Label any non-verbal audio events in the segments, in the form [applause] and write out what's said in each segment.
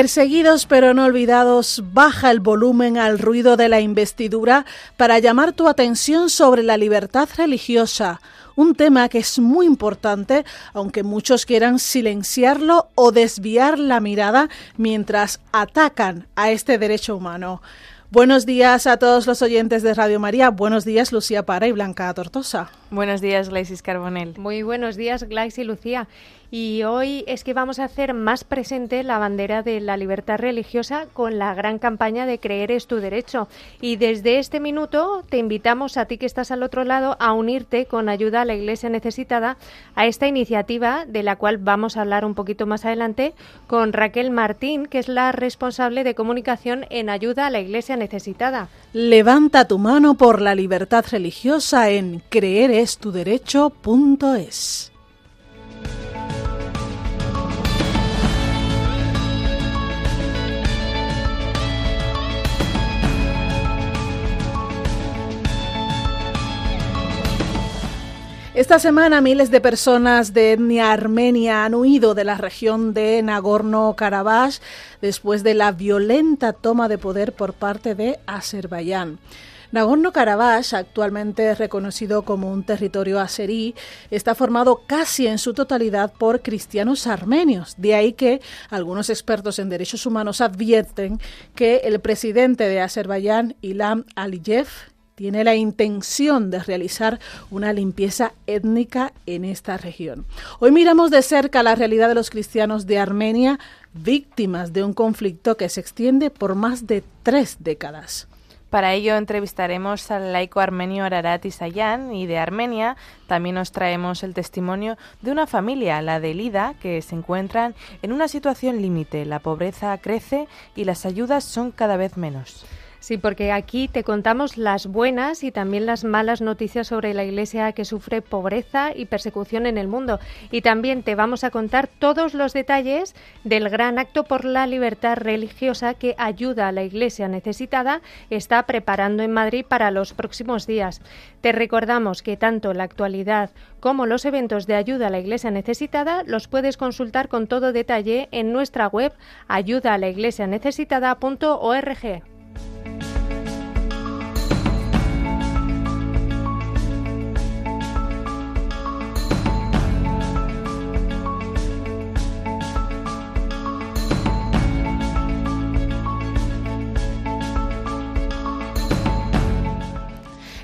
Perseguidos pero no olvidados, baja el volumen al ruido de la investidura para llamar tu atención sobre la libertad religiosa, un tema que es muy importante, aunque muchos quieran silenciarlo o desviar la mirada mientras atacan a este derecho humano. Buenos días a todos los oyentes de Radio María. Buenos días, Lucía Para y Blanca Tortosa. Buenos días, Glaisis Carbonel. Muy buenos días, Glaisis y Lucía. Y hoy es que vamos a hacer más presente la bandera de la libertad religiosa con la gran campaña de Creer es tu derecho. Y desde este minuto te invitamos a ti que estás al otro lado a unirte con ayuda a la Iglesia necesitada a esta iniciativa de la cual vamos a hablar un poquito más adelante con Raquel Martín, que es la responsable de comunicación en ayuda a la Iglesia necesitada. Levanta tu mano por la libertad religiosa en creerestuderecho.es. Esta semana miles de personas de etnia armenia han huido de la región de Nagorno-Karabaj después de la violenta toma de poder por parte de Azerbaiyán. Nagorno-Karabaj, actualmente reconocido como un territorio azerí, está formado casi en su totalidad por cristianos armenios. De ahí que algunos expertos en derechos humanos advierten que el presidente de Azerbaiyán, Ilham Aliyev, tiene la intención de realizar una limpieza étnica en esta región. Hoy miramos de cerca la realidad de los cristianos de Armenia, víctimas de un conflicto que se extiende por más de tres décadas. Para ello entrevistaremos al laico armenio Ararat Isayan y de Armenia también nos traemos el testimonio de una familia, la de Lida, que se encuentran en una situación límite. La pobreza crece y las ayudas son cada vez menos. Sí, porque aquí te contamos las buenas y también las malas noticias sobre la Iglesia que sufre pobreza y persecución en el mundo. Y también te vamos a contar todos los detalles del gran acto por la libertad religiosa que ayuda a la Iglesia necesitada está preparando en Madrid para los próximos días. Te recordamos que tanto la actualidad como los eventos de ayuda a la Iglesia necesitada los puedes consultar con todo detalle en nuestra web ayudaaleiglesianecesitada.org.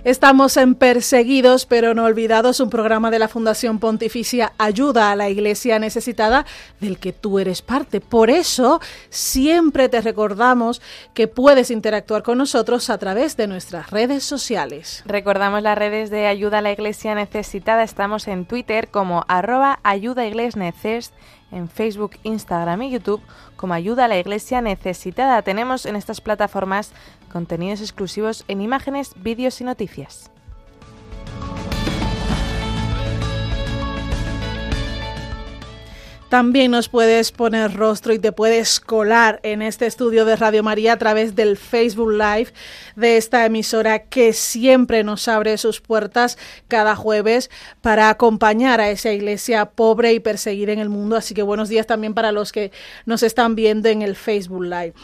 Estamos en Perseguidos pero no olvidados, un programa de la Fundación Pontificia Ayuda a la Iglesia Necesitada del que tú eres parte. Por eso siempre te recordamos que puedes interactuar con nosotros a través de nuestras redes sociales. Recordamos las redes de Ayuda a la Iglesia Necesitada. Estamos en Twitter como arroba ayuda en Facebook, Instagram y YouTube como Ayuda a la Iglesia Necesitada. Tenemos en estas plataformas contenidos exclusivos en imágenes, vídeos y noticias. También nos puedes poner rostro y te puedes colar en este estudio de Radio María a través del Facebook Live de esta emisora que siempre nos abre sus puertas cada jueves para acompañar a esa iglesia pobre y perseguida en el mundo. Así que buenos días también para los que nos están viendo en el Facebook Live.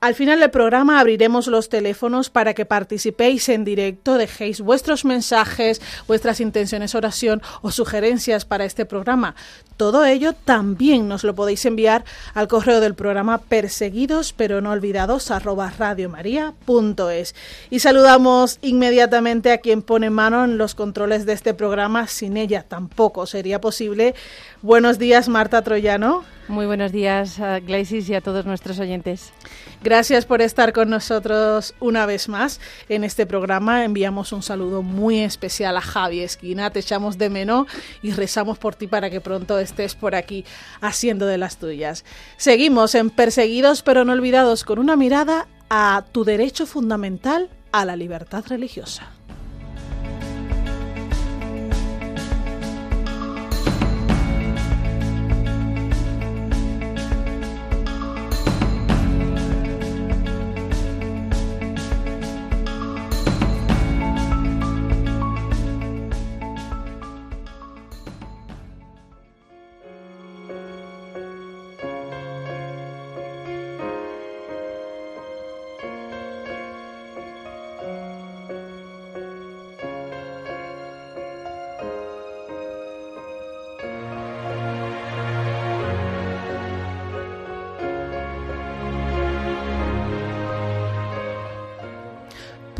Al final del programa abriremos los teléfonos para que participéis en directo, dejéis vuestros mensajes, vuestras intenciones oración o sugerencias para este programa. Todo ello también nos lo podéis enviar al correo del programa perseguidos pero no olvidados radiomaria.es. Y saludamos inmediatamente a quien pone mano en los controles de este programa. Sin ella tampoco sería posible. Buenos días, Marta Troyano. Muy buenos días, a Glaisis y a todos nuestros oyentes. Gracias por estar con nosotros una vez más en este programa. Enviamos un saludo muy especial a Javi Esquina. Te echamos de menos y rezamos por ti para que pronto estés por aquí haciendo de las tuyas. Seguimos en Perseguidos pero no olvidados con una mirada a tu derecho fundamental a la libertad religiosa.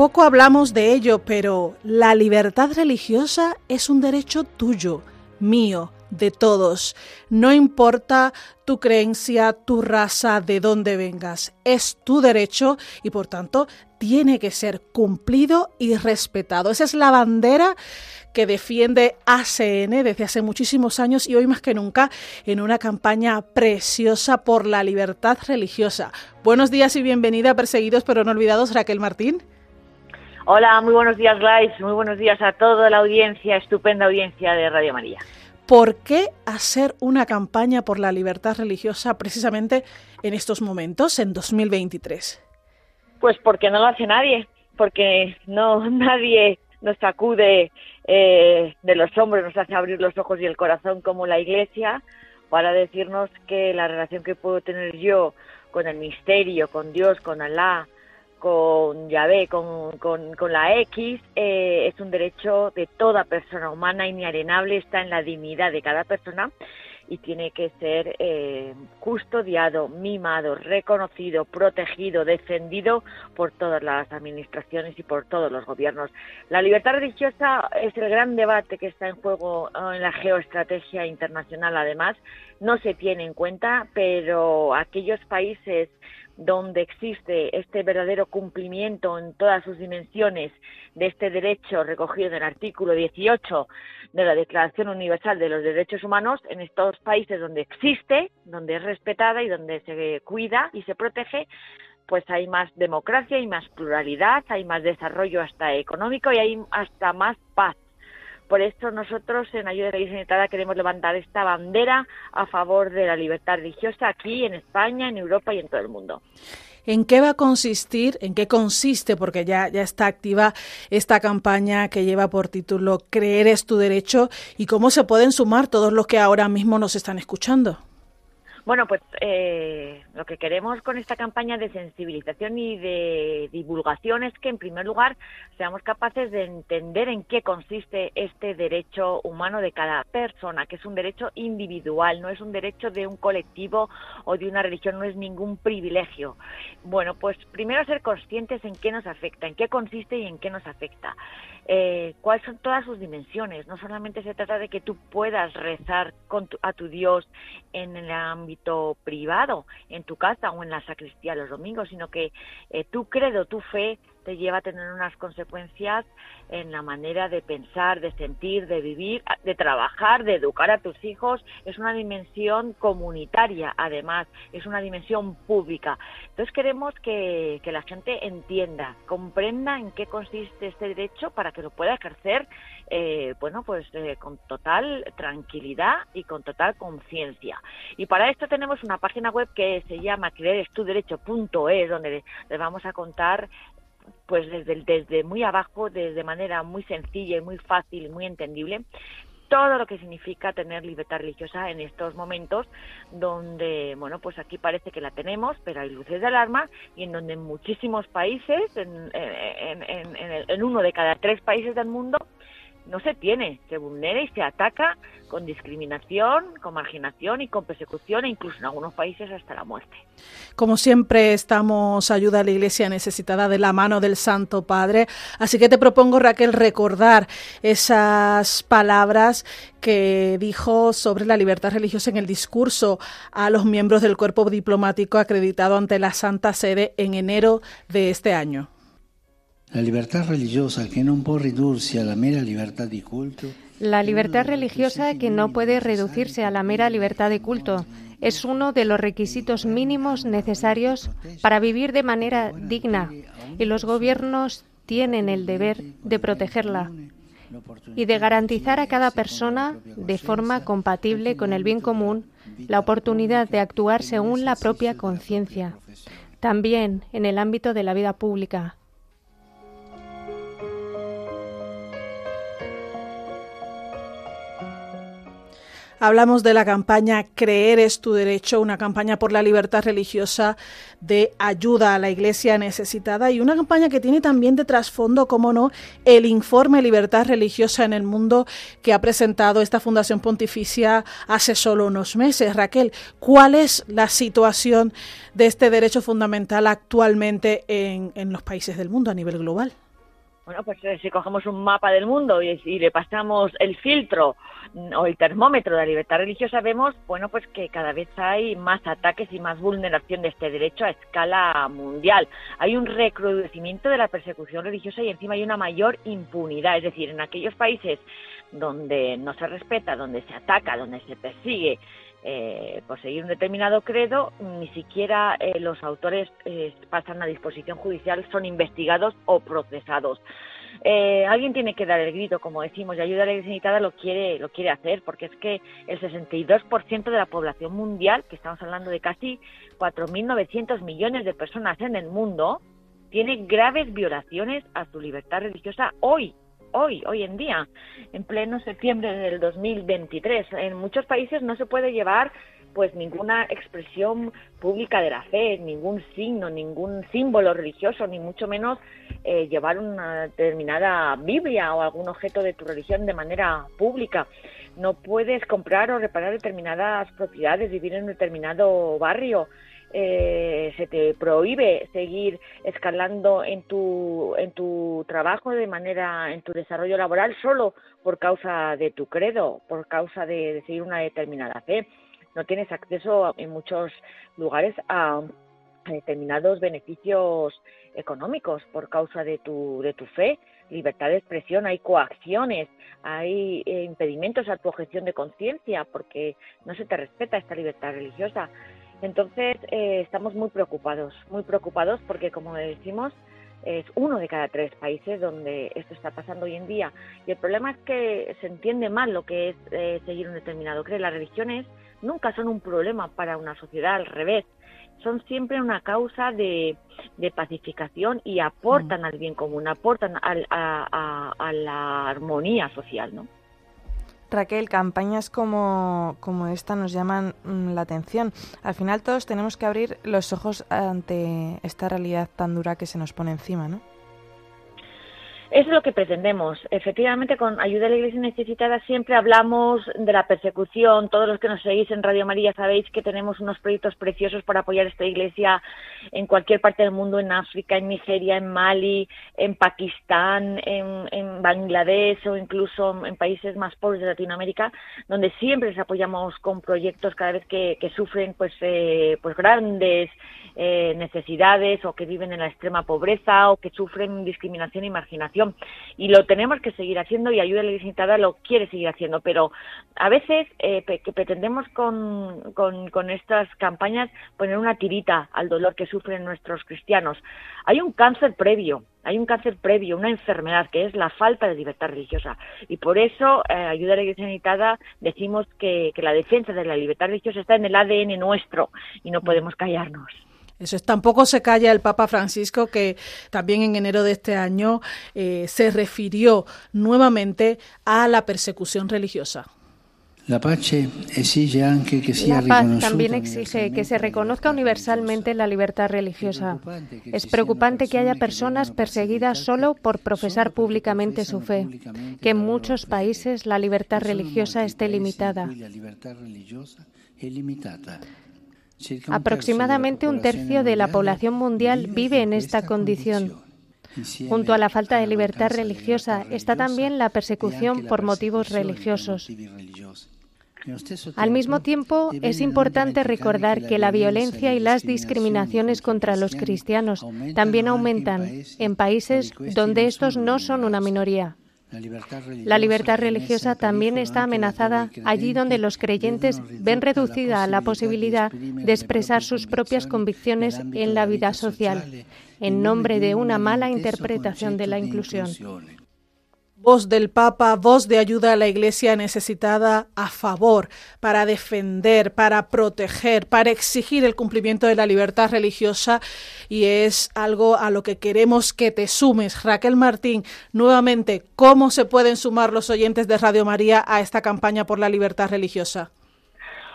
Poco hablamos de ello, pero la libertad religiosa es un derecho tuyo, mío, de todos. No importa tu creencia, tu raza, de dónde vengas. Es tu derecho y por tanto tiene que ser cumplido y respetado. Esa es la bandera que defiende ACN desde hace muchísimos años y hoy más que nunca en una campaña preciosa por la libertad religiosa. Buenos días y bienvenida, perseguidos pero no olvidados, Raquel Martín. Hola, muy buenos días, Gladys. Muy buenos días a toda la audiencia, estupenda audiencia de Radio María. ¿Por qué hacer una campaña por la libertad religiosa precisamente en estos momentos, en 2023? Pues porque no lo hace nadie, porque no [laughs] nadie nos sacude eh, de los hombros, nos hace abrir los ojos y el corazón como la Iglesia para decirnos que la relación que puedo tener yo con el misterio, con Dios, con Alá, con Yahvé, con, con, la X, eh, es un derecho de toda persona humana, inalienable, está en la dignidad de cada persona y tiene que ser eh, custodiado, mimado, reconocido, protegido, defendido por todas las administraciones y por todos los gobiernos. La libertad religiosa es el gran debate que está en juego en la geoestrategia internacional, además, no se tiene en cuenta, pero aquellos países donde existe este verdadero cumplimiento en todas sus dimensiones de este derecho recogido en el artículo 18 de la Declaración Universal de los Derechos Humanos, en estos países donde existe, donde es respetada y donde se cuida y se protege, pues hay más democracia, hay más pluralidad, hay más desarrollo hasta económico y hay hasta más paz. Por esto nosotros en Ayuda de la queremos levantar esta bandera a favor de la libertad religiosa aquí en España, en Europa y en todo el mundo. ¿En qué va a consistir, en qué consiste, porque ya, ya está activa esta campaña que lleva por título Creer es tu derecho y cómo se pueden sumar todos los que ahora mismo nos están escuchando? Bueno, pues eh, lo que queremos con esta campaña de sensibilización y de divulgación es que, en primer lugar, seamos capaces de entender en qué consiste este derecho humano de cada persona, que es un derecho individual, no es un derecho de un colectivo o de una religión, no es ningún privilegio. Bueno, pues primero ser conscientes en qué nos afecta, en qué consiste y en qué nos afecta. Eh, cuáles son todas sus dimensiones. No solamente se trata de que tú puedas rezar con a tu Dios en el ámbito privado, en tu casa o en la sacristía los domingos, sino que eh, tu credo, tu fe te lleva a tener unas consecuencias en la manera de pensar, de sentir, de vivir, de trabajar, de educar a tus hijos. Es una dimensión comunitaria, además, es una dimensión pública. Entonces queremos que, la gente entienda, comprenda en qué consiste este derecho para que lo pueda ejercer, eh, bueno, pues eh, con total tranquilidad y con total conciencia. Y para esto tenemos una página web que se llama creerestuderecho.es, donde les vamos a contar pues desde, desde muy abajo, desde manera muy sencilla y muy fácil y muy entendible, todo lo que significa tener libertad religiosa en estos momentos donde, bueno, pues aquí parece que la tenemos, pero hay luces de alarma y en donde en muchísimos países, en, en, en uno de cada tres países del mundo, no se tiene, se vulnera y se ataca con discriminación, con marginación y con persecución e incluso en algunos países hasta la muerte. Como siempre estamos ayuda a la Iglesia necesitada de la mano del Santo Padre, así que te propongo Raquel recordar esas palabras que dijo sobre la libertad religiosa en el discurso a los miembros del cuerpo diplomático acreditado ante la Santa Sede en enero de este año. La libertad religiosa que no puede reducirse a la mera libertad de culto. La libertad religiosa que no puede reducirse a la mera libertad de culto. es uno de los requisitos mínimos necesarios para vivir de manera digna. y los gobiernos tienen el deber de protegerla y de garantizar a cada persona, de forma compatible con el bien común, la oportunidad de actuar según la propia conciencia, también en el ámbito de la vida pública, Hablamos de la campaña Creer es tu derecho, una campaña por la libertad religiosa de ayuda a la iglesia necesitada y una campaña que tiene también de trasfondo, como no, el informe Libertad Religiosa en el Mundo que ha presentado esta Fundación Pontificia hace solo unos meses. Raquel, ¿cuál es la situación de este derecho fundamental actualmente en, en los países del mundo a nivel global? Bueno, pues eh, si cogemos un mapa del mundo y, le pasamos el filtro mm, o el termómetro de la libertad religiosa, vemos, bueno, pues que cada vez hay más ataques y más vulneración de este derecho a escala mundial. Hay un recrudecimiento de la persecución religiosa y encima hay una mayor impunidad. Es decir, en aquellos países donde no se respeta, donde se ataca, donde se persigue eh, por seguir un determinado credo, ni siquiera eh, los autores eh, pasan a disposición judicial, son investigados o procesados. Eh, alguien tiene que dar el grito, como decimos, y ayuda a la iglesia lo quiere, lo quiere hacer, porque es que el 62% de la población mundial, que estamos hablando de casi 4.900 millones de personas en el mundo, tiene graves violaciones a su libertad religiosa hoy hoy, hoy en día, en pleno septiembre del 2023. En muchos países no se puede llevar pues ninguna expresión pública de la fe, ningún signo, ningún símbolo religioso, ni mucho menos eh, llevar una determinada Biblia o algún objeto de tu religión de manera pública. No puedes comprar o reparar determinadas propiedades, vivir en un determinado barrio, eh, se te prohíbe seguir escalando en tu, en tu trabajo de manera, en tu desarrollo laboral solo por causa de tu credo, por causa de, seguir una determinada fe. No tienes acceso en muchos lugares a, determinados beneficios económicos por causa de tu, de tu fe, libertad de expresión, hay coacciones, hay eh, impedimentos a tu objeción de conciencia porque no se te respeta esta libertad religiosa. Entonces, eh, estamos muy preocupados, muy preocupados porque, como decimos, es uno de cada tres países donde esto está pasando hoy en día. Y el problema es que se entiende mal lo que es eh, seguir un determinado credo. Las religiones nunca son un problema para una sociedad, al revés. Son siempre una causa de, pacificación y aportan mm. al bien común, aportan a la armonía social, ¿no? Raquel, campañas como, como esta nos llaman mm, la atención. Al final todos tenemos que abrir los ojos ante esta realidad tan dura que se nos pone encima, ¿no? Eso es lo que pretendemos. Efectivamente, con Ayuda a la Iglesia Necesitada siempre hablamos de la persecución. Todos los que nos seguís en Radio María sabéis que tenemos unos proyectos preciosos para apoyar esta iglesia en cualquier parte del mundo, en África, en Nigeria, en Mali, en Pakistán, en, Bangladesh o incluso en países más pobres de Latinoamérica, donde siempre les apoyamos con proyectos cada vez que, sufren pues, eh, pues grandes eh, necesidades o que viven en la extrema pobreza o que sufren discriminación y marginación y lo tenemos que seguir haciendo y Ayuda Necesitada lo quiere seguir haciendo, pero a veces eh, que pretendemos con, con, estas campañas poner una tirita al dolor que sufren nuestros cristianos. Hay un cáncer previo, hay un cáncer previo, una enfermedad que es la falta de libertad religiosa. Y por eso, eh, Ayuda a la Iglesia decimos que, que la defensa de la libertad religiosa está en el ADN nuestro y no podemos callarnos. Eso es, tampoco se calla el Papa Francisco, que también en enero de este año eh, se refirió nuevamente a la persecución religiosa. La paz también exige que se reconozca universalmente la libertad religiosa. Es preocupante que haya personas perseguidas solo por profesar públicamente su fe, que en muchos países la libertad religiosa esté limitada. Aproximadamente un tercio de la población mundial vive en esta condición. Junto a la falta de libertad religiosa está también la persecución por motivos religiosos. Al mismo tiempo, es importante recordar que la violencia y las discriminaciones contra los cristianos también aumentan en países donde estos no son una minoría. La libertad religiosa también está amenazada allí donde los creyentes ven reducida la posibilidad de expresar sus propias convicciones en la vida social, en nombre de una mala interpretación de la inclusión voz del Papa, voz de ayuda a la Iglesia necesitada a favor, para defender, para proteger, para exigir el cumplimiento de la libertad religiosa y es algo a lo que queremos que te sumes. Raquel Martín, nuevamente, ¿cómo se pueden sumar los oyentes de Radio María a esta campaña por la libertad religiosa?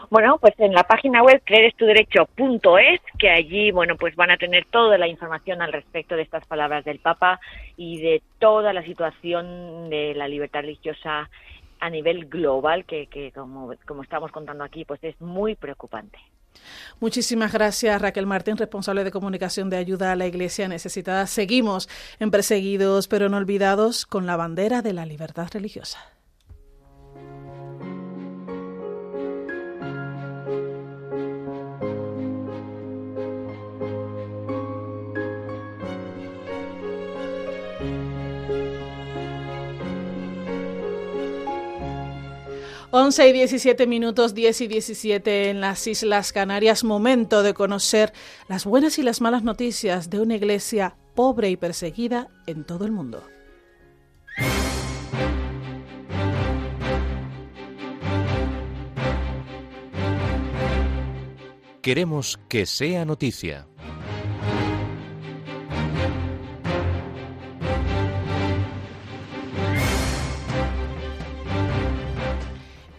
Bueno, pues en la página web creerestuderecho.es, que allí, bueno, pues van a tener toda la información al respecto de estas palabras del Papa y de toda la situación de la libertad religiosa a nivel global, que, como estamos contando aquí, pues es muy preocupante. Muchísimas gracias, Raquel Martín, responsable de comunicación de ayuda a la Iglesia necesitada. Seguimos en Perseguidos pero no olvidados con la bandera de la libertad religiosa. 11 y 17 minutos, 10 y 17 en las Islas Canarias. Momento de conocer las buenas y las malas noticias de una iglesia pobre y perseguida en todo el mundo. Queremos que sea noticia.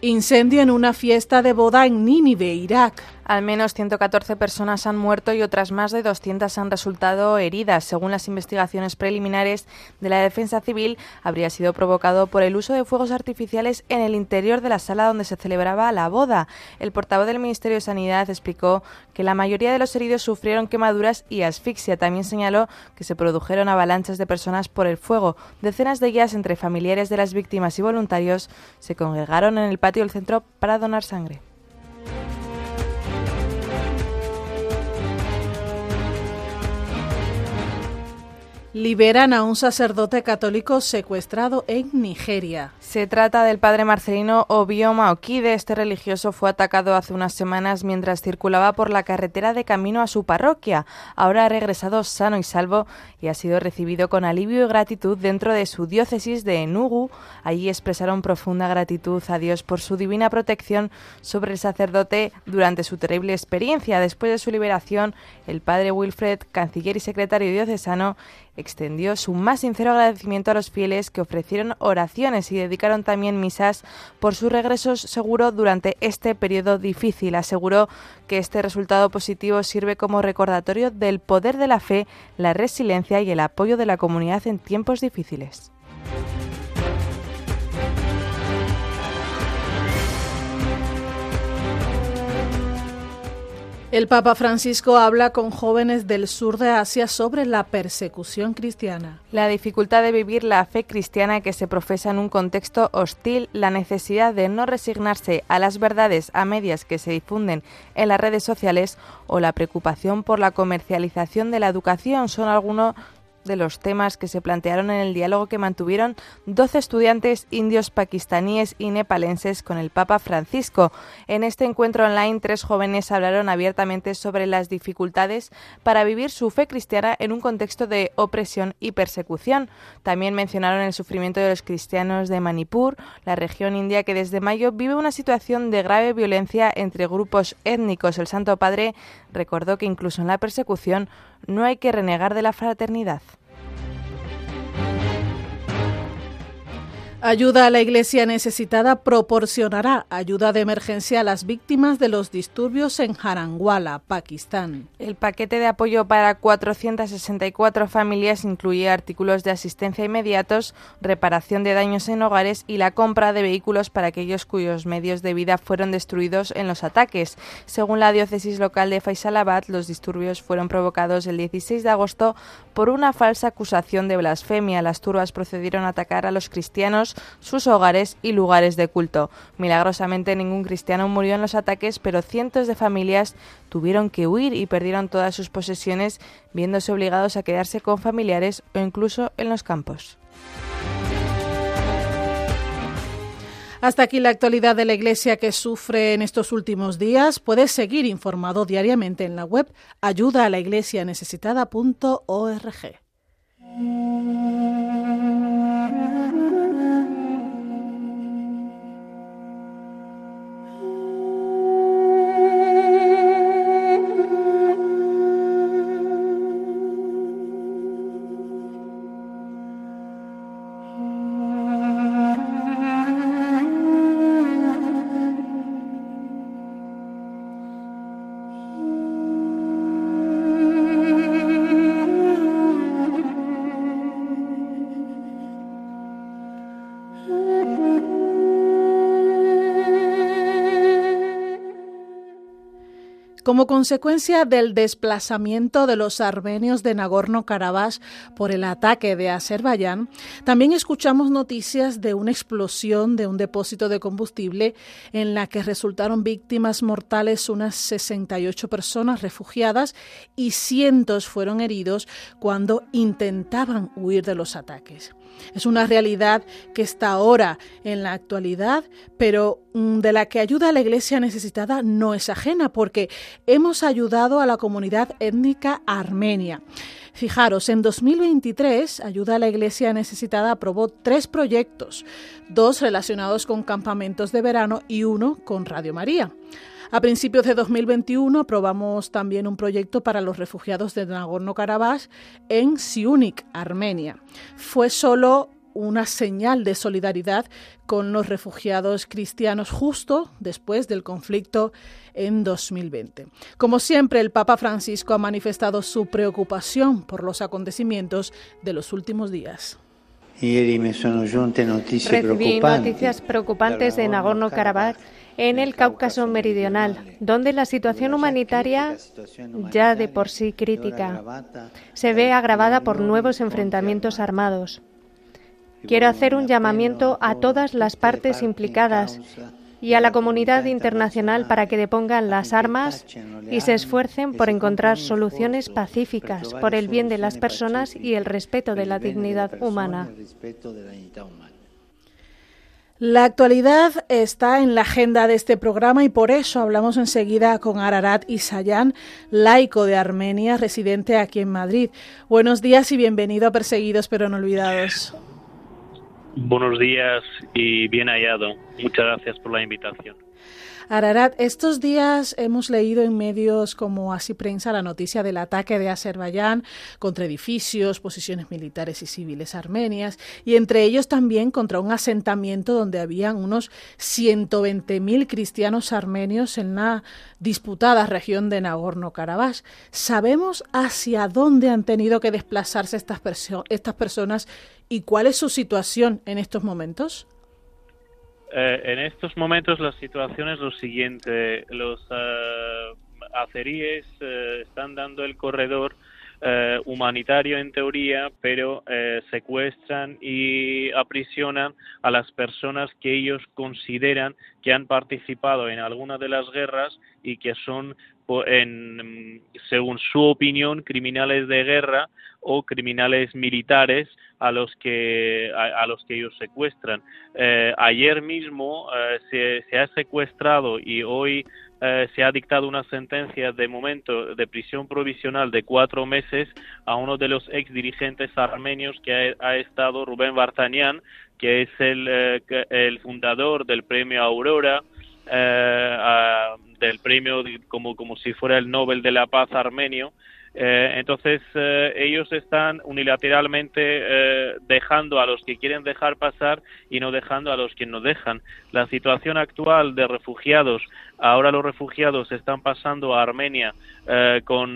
Incendio en una fiesta de boda en Nínive, Irak. Al menos 114 personas han muerto y otras más de 200 han resultado heridas. Según las investigaciones preliminares de la Defensa Civil, habría sido provocado por el uso de fuegos artificiales en el interior de la sala donde se celebraba la boda. El portavoz del Ministerio de Sanidad explicó que la mayoría de los heridos sufrieron quemaduras y asfixia. También señaló que se produjeron avalanchas de personas por el fuego. Decenas de ellas, entre familiares de las víctimas y voluntarios, se congregaron en el patio del centro para donar sangre. Liberan a un sacerdote católico secuestrado en Nigeria. Se trata del padre Marcelino Obioma Okide. Este religioso fue atacado hace unas semanas mientras circulaba por la carretera de camino a su parroquia. Ahora ha regresado sano y salvo y ha sido recibido con alivio y gratitud dentro de su diócesis de Enugu. Allí expresaron profunda gratitud a Dios por su divina protección sobre el sacerdote durante su terrible experiencia. Después de su liberación, el padre Wilfred, canciller y secretario diocesano, extendió su más sincero agradecimiento a los fieles que ofrecieron oraciones y dedicaron también misas por su regreso seguro durante este periodo difícil. Aseguró que este resultado positivo sirve como recordatorio del poder de la fe, la resiliencia y el apoyo de la comunidad en tiempos difíciles. El Papa Francisco habla con jóvenes del sur de Asia sobre la persecución cristiana. La dificultad de vivir la fe cristiana que se profesa en un contexto hostil, la necesidad de no resignarse a las verdades a medias que se difunden en las redes sociales o la preocupación por la comercialización de la educación son algunos de los temas que se plantearon en el diálogo que mantuvieron 12 estudiantes indios, pakistaníes y nepalenses con el Papa Francisco. En este encuentro online, tres jóvenes hablaron abiertamente sobre las dificultades para vivir su fe cristiana en un contexto de opresión y persecución. También mencionaron el sufrimiento de los cristianos de Manipur, la región india que desde mayo vive una situación de grave violencia entre grupos étnicos. El Santo Padre recordó que incluso en la persecución no hay que renegar de la fraternidad. Ayuda a la Iglesia necesitada proporcionará ayuda de emergencia a las víctimas de los disturbios en Haranguala, Pakistán. El paquete de apoyo para 464 familias incluye artículos de asistencia inmediatos, reparación de daños en hogares y la compra de vehículos para aquellos cuyos medios de vida fueron destruidos en los ataques. Según la diócesis local de Faisalabad, los disturbios fueron provocados el 16 de agosto por una falsa acusación de blasfemia. Las turbas procedieron a atacar a los cristianos sus hogares y lugares de culto. Milagrosamente ningún cristiano murió en los ataques, pero cientos de familias tuvieron que huir y perdieron todas sus posesiones, viéndose obligados a quedarse con familiares o incluso en los campos. Hasta aquí la actualidad de la Iglesia que sufre en estos últimos días. Puedes seguir informado diariamente en la web ayuda a la iglesia Como consecuencia del desplazamiento de los armenios de Nagorno-Karabaj por el ataque de Azerbaiyán, también escuchamos noticias de una explosión de un depósito de combustible en la que resultaron víctimas mortales unas 68 personas refugiadas y cientos fueron heridos cuando intentaban huir de los ataques. Es una realidad que está ahora en la actualidad, pero mm, de la que ayuda a la iglesia necesitada no es ajena, porque hemos ayudado a la comunidad étnica armenia. Fijaros, en 2023, Ayuda a la Iglesia Necesitada aprobó tres proyectos, dos relacionados con campamentos de verano y uno con Radio María. A principios de 2021 aprobamos también un proyecto para los refugiados de Nagorno-Karabaj en Siunik, Armenia. Fue solo una señal de solidaridad con los refugiados cristianos justo después del conflicto en 2020. Como siempre, el Papa Francisco ha manifestado su preocupación por los acontecimientos de los últimos días. Recibí noticias preocupantes de Nagorno-Karabaj en el Cáucaso Meridional, donde la situación humanitaria, ya de por sí crítica, se ve agravada por nuevos enfrentamientos armados. Quiero hacer un llamamiento a todas las partes implicadas y a la comunidad internacional para que depongan las armas y se esfuercen por encontrar soluciones pacíficas por el bien de las personas y el respeto de la dignidad humana. La actualidad está en la agenda de este programa y por eso hablamos enseguida con Ararat Isayan, laico de Armenia, residente aquí en Madrid. Buenos días y bienvenido a Perseguidos pero no olvidados. Buenos días y bien hallado. Muchas gracias por la invitación. Ararat, estos días hemos leído en medios como Así Prensa la noticia del ataque de Azerbaiyán contra edificios, posiciones militares y civiles armenias, y entre ellos también contra un asentamiento donde habían unos 120.000 cristianos armenios en la disputada región de Nagorno-Karabaj. ¿Sabemos hacia dónde han tenido que desplazarse estas, estas personas y cuál es su situación en estos momentos? Eh, en estos momentos la situación es lo siguiente. Los uh, azeríes eh, están dando el corredor humanitario en teoría, pero secuestran y aprisionan a las personas que ellos consideran que han participado en alguna de las guerras y que son, en, según su opinión, criminales de guerra o criminales militares a los que a, los que ellos secuestran. Eh, ayer mismo eh, se, ha secuestrado y hoy eh, se ha dictado una sentencia de momento de prisión provisional de cuatro meses a uno de los ex dirigentes armenios que ha, estado Rubén Bartanian, que es el, el fundador del premio Aurora. del premio como, como si fuera el Nobel de la Paz armenio eh, entonces, eh, ellos están unilateralmente eh, dejando a los que quieren dejar pasar y no dejando a los que no dejan. La situación actual de refugiados, ahora los refugiados están pasando a Armenia con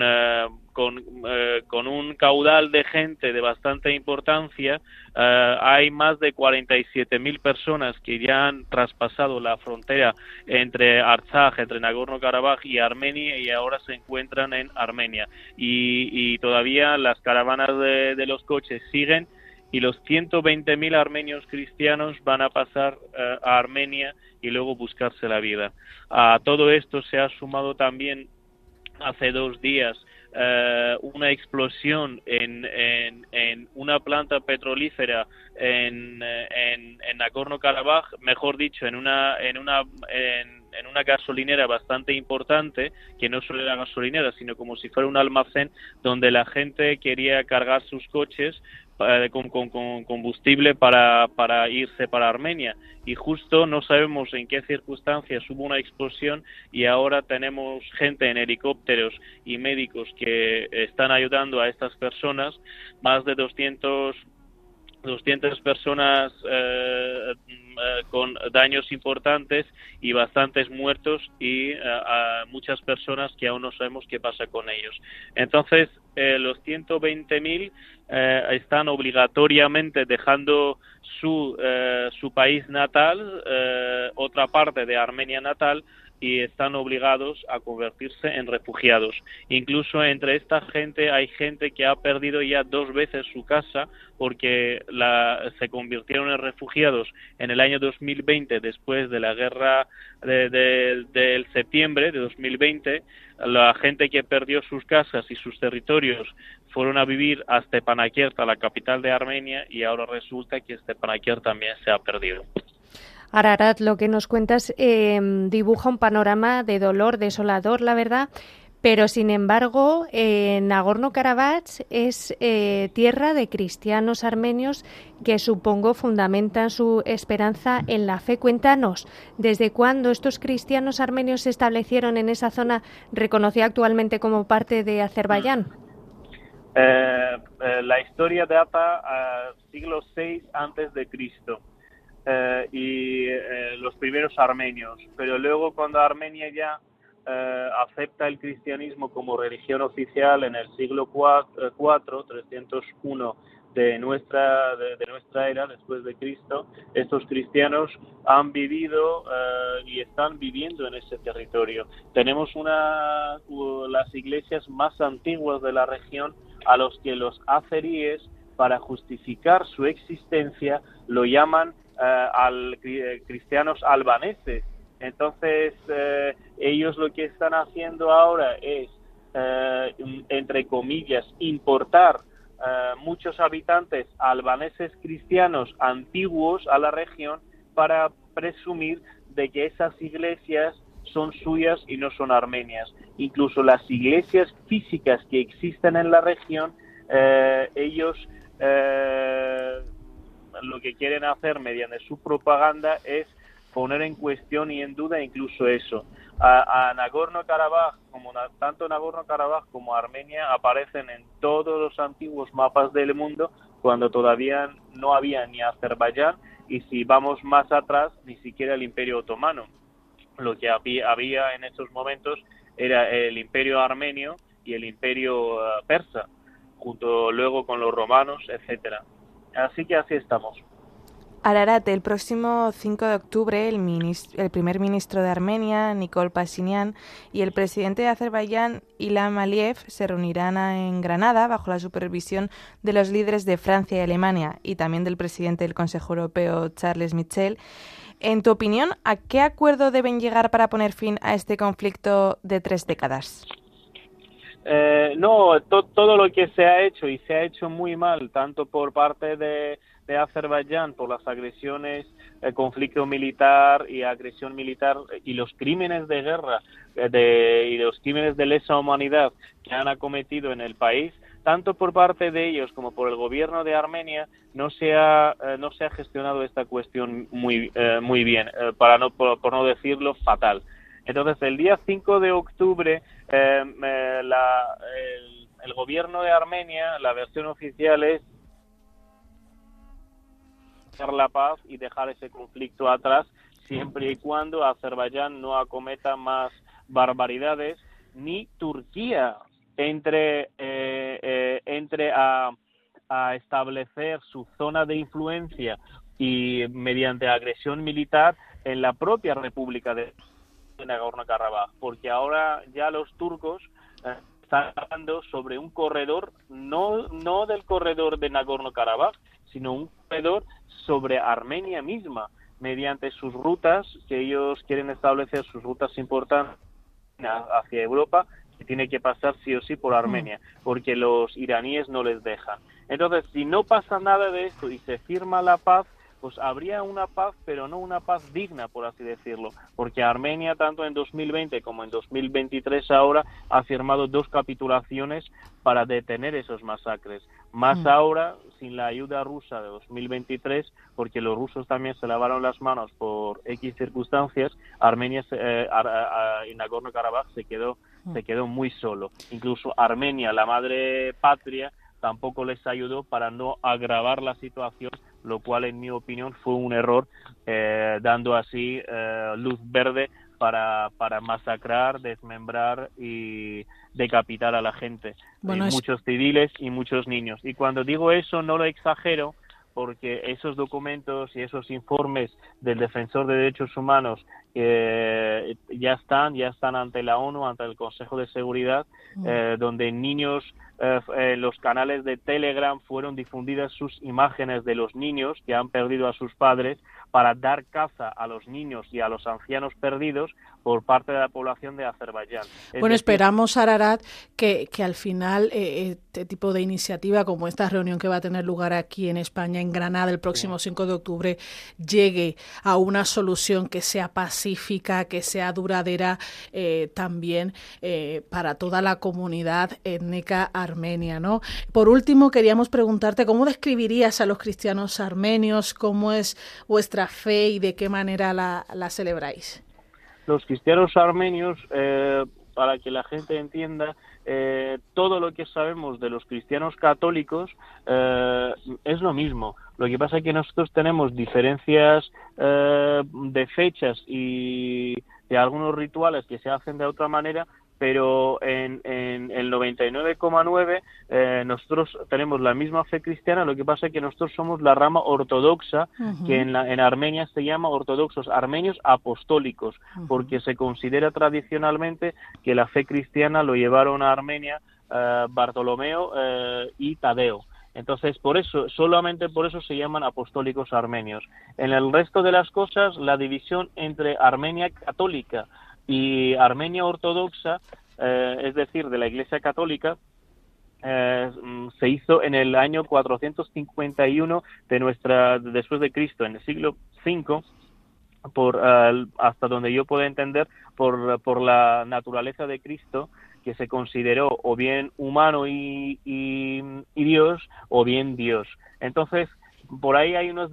con, eh, con un caudal de gente de bastante importancia. Eh, hay más de 47.000 personas que ya han traspasado la frontera entre Artsaj, entre Nagorno-Karabaj y Armenia y ahora se encuentran en Armenia. Y, todavía las caravanas de, de los coches siguen y los 120.000 armenios cristianos van a pasar eh, a Armenia y luego buscarse la vida. A todo esto se ha sumado también hace dos días eh, una explosión en, en, una planta petrolífera en, en, en Nagorno-Karabaj, mejor dicho, en una, en una, en, en una gasolinera bastante importante, que no solo era gasolinera, sino como si fuera un almacén donde la gente quería cargar sus coches eh, con, combustible para, para irse para Armenia. Y justo no sabemos en qué circunstancias hubo una explosión y ahora tenemos gente en helicópteros y médicos que están ayudando a estas personas. Más de 200 200 personas eh, con daños importantes y bastantes muertos y eh, muchas personas que aún no sabemos qué pasa con ellos. Entonces, los 120.000 están obligatoriamente dejando su, su país natal, otra parte de Armenia natal, y están obligados a convertirse en refugiados. Incluso entre esta gente hay gente que ha perdido ya dos veces su casa porque la, se convirtieron en refugiados en el año 2020 después de la guerra del septiembre de 2020. La gente que perdió sus casas y sus territorios fueron a vivir a Stepanakert, la capital de Armenia, y ahora resulta que Stepanakert también se ha perdido. Ararat, lo que nos cuentas eh, dibuja un panorama de dolor desolador, la verdad, pero sin embargo, eh, Nagorno-Karabaj es eh, tierra de cristianos armenios que supongo fundamentan su esperanza en la fe. Cuéntanos, ¿desde cuándo estos cristianos armenios se establecieron en esa zona reconocida actualmente como parte de Azerbaiyán? la historia data al siglo VI antes de Cristo. Eh, y eh, los primeros armenios. Pero luego cuando Armenia ya eh, acepta el cristianismo como religión oficial en el siglo IV, 301 de nuestra, de, nuestra era, después de Cristo, estos cristianos han vivido y están viviendo en ese territorio. Tenemos una, las iglesias más antiguas de la región a los que los azeríes, para justificar su existencia, lo llaman eh, al eh, cristianos albaneses. Entonces, eh, ellos lo que están haciendo ahora es, entre comillas, importar muchos habitantes albaneses cristianos antiguos a la región para presumir de que esas iglesias son suyas y no son armenias. Incluso las iglesias físicas que existen en la región, ellos lo que quieren hacer mediante su propaganda es poner en cuestión y en duda incluso eso. A, Nagorno-Karabaj, como tanto Nagorno-Karabaj como Armenia aparecen en todos los antiguos mapas del mundo cuando todavía no había ni Azerbaiyán y si vamos más atrás ni siquiera el Imperio Otomano. Lo que había, en esos momentos era el Imperio Armenio y el Imperio eh, Persa, junto luego con los romanos, etcétera. Así que así estamos. Ararat, el próximo 5 de octubre, el, el, primer ministro de Armenia, Nikol Pashinyan, y el presidente de Azerbaiyán, Ilham Aliyev, se reunirán en Granada bajo la supervisión de los líderes de Francia y Alemania y también del presidente del Consejo Europeo, Charles Michel. En tu opinión, ¿a qué acuerdo deben llegar para poner fin a este conflicto de tres décadas? Eh, no, todo lo que se ha hecho y se ha hecho muy mal, tanto por parte de, Azerbaiyán por las agresiones, el conflicto militar y agresión militar y los crímenes de guerra eh, y los crímenes de lesa humanidad que han acometido en el país, tanto por parte de ellos como por el gobierno de Armenia, no se ha, eh, no se ha gestionado esta cuestión muy, muy bien, para no, por no decirlo fatal. Entonces, el día 5 de octubre, em, eh, el, gobierno de Armenia, la versión oficial es la paz y dejar ese conflicto atrás, siempre y cuando Azerbaiyán no acometa más barbaridades, ni Turquía entre, eh, eh, entre a, a establecer su zona de influencia y mediante agresión militar en la propia República de de Nagorno-Karabaj, porque ahora ya los turcos eh, están hablando sobre un corredor, no, no del corredor de Nagorno-Karabaj, sino un corredor sobre Armenia misma, mediante sus rutas, que ellos quieren establecer sus rutas importantes hacia Europa, que tiene que pasar sí o sí por Armenia, porque los iraníes no les dejan. Entonces, si no pasa nada de esto y se firma la paz, pues habría una paz, pero no una paz digna, por así decirlo, porque Armenia, tanto en 2020 como en 2023 ahora, ha firmado dos capitulaciones para detener esos masacres. Más Mm. ahora, sin la ayuda rusa de 2023, porque los rusos también se lavaron las manos por X circunstancias, Armenia eh, Ar- a- a- y Nagorno-Karabaj se quedó, se quedó muy solo. Incluso Armenia, la madre patria, tampoco les ayudó para no agravar la situación, lo cual en mi opinión fue un error, eh, dando así eh, luz verde para, para masacrar, desmembrar y decapitar a la gente, Bueno, Eh, es- muchos civiles y muchos niños. Y cuando digo eso no lo exagero, porque esos documentos y esos informes del defensor de derechos humanos eh, ya están, ya están ante la ONU, ante el Consejo de Seguridad, eh, donde niños, eh, los canales de Telegram fueron difundidas sus imágenes de los niños que han perdido a sus padres para dar caza a los niños y a los ancianos perdidos por parte de la población de Azerbaiyán. Es Bueno, esperamos, Ararat, que, que al final este tipo de iniciativa, como esta reunión que va a tener lugar aquí en España, en Granada, el próximo 5 de octubre, llegue a una solución que sea pacífica, que sea duradera eh, también eh, para toda la comunidad étnica armenia, ¿no? Por último, queríamos preguntarte cómo describirías a los cristianos armenios, cómo es vuestra fe y de qué manera la, celebráis. los cristianos armenios, eh, para que la gente entienda, eh, todo lo que sabemos de los cristianos católicos eh, es lo mismo. Lo que pasa es que nosotros tenemos diferencias eh, de fechas y de algunos rituales que se hacen de otra manera, pero en, en el 99,9 eh, nosotros tenemos la misma fe cristiana, lo que pasa es que nosotros somos la rama ortodoxa, que en, la, en Armenia se llama ortodoxos armenios apostólicos, porque se considera tradicionalmente que la fe cristiana lo llevaron a Armenia eh, Bartolomeo eh, y Tadeo. Entonces, por eso, solamente por eso se llaman apostólicos armenios. En el resto de las cosas, la división entre Armenia católica y Armenia ortodoxa, eh, es decir, de la Iglesia católica, eh, mm, se hizo en el año 451 de nuestra después de Cristo, en el siglo V, por hasta donde yo puedo entender por, por la naturaleza de Cristo que se consideró o bien humano y, y Dios o bien Dios. Entonces, por ahí hay unas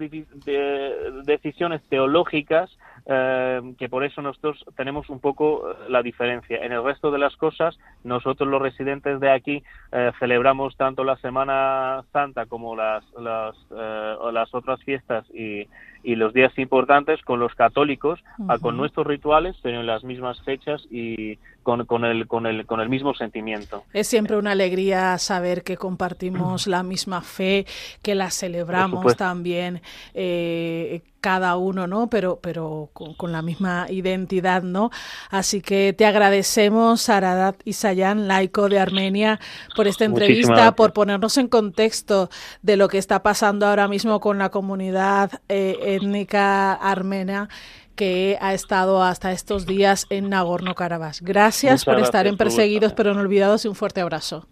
decisiones teológicas eh, que por eso nosotros tenemos un poco eh, la diferencia. En el resto de las cosas, nosotros los residentes de aquí eh, celebramos tanto la Semana Santa como las, las, las otras fiestas y, y los días importantes con los católicos, a- con Ujú. nuestros rituales, pero en las mismas fechas y con, con, el, con, el, con el mismo sentimiento. Es siempre una alegría saber que compartimos la misma fe, que la celebramos también eh, cada uno, ¿no? Pero, pero con, con la misma identidad, ¿no? Así que te agradecemos, Aradat Isayan, laico de Armenia, por esta entrevista, por ponernos en contexto de lo que está pasando ahora mismo con la comunidad eh, étnica armena que ha estado hasta estos días en Nagorno-Karabaj. Gracias Muchas por estar en Perseguidos pero no olvidados y un fuerte abrazo.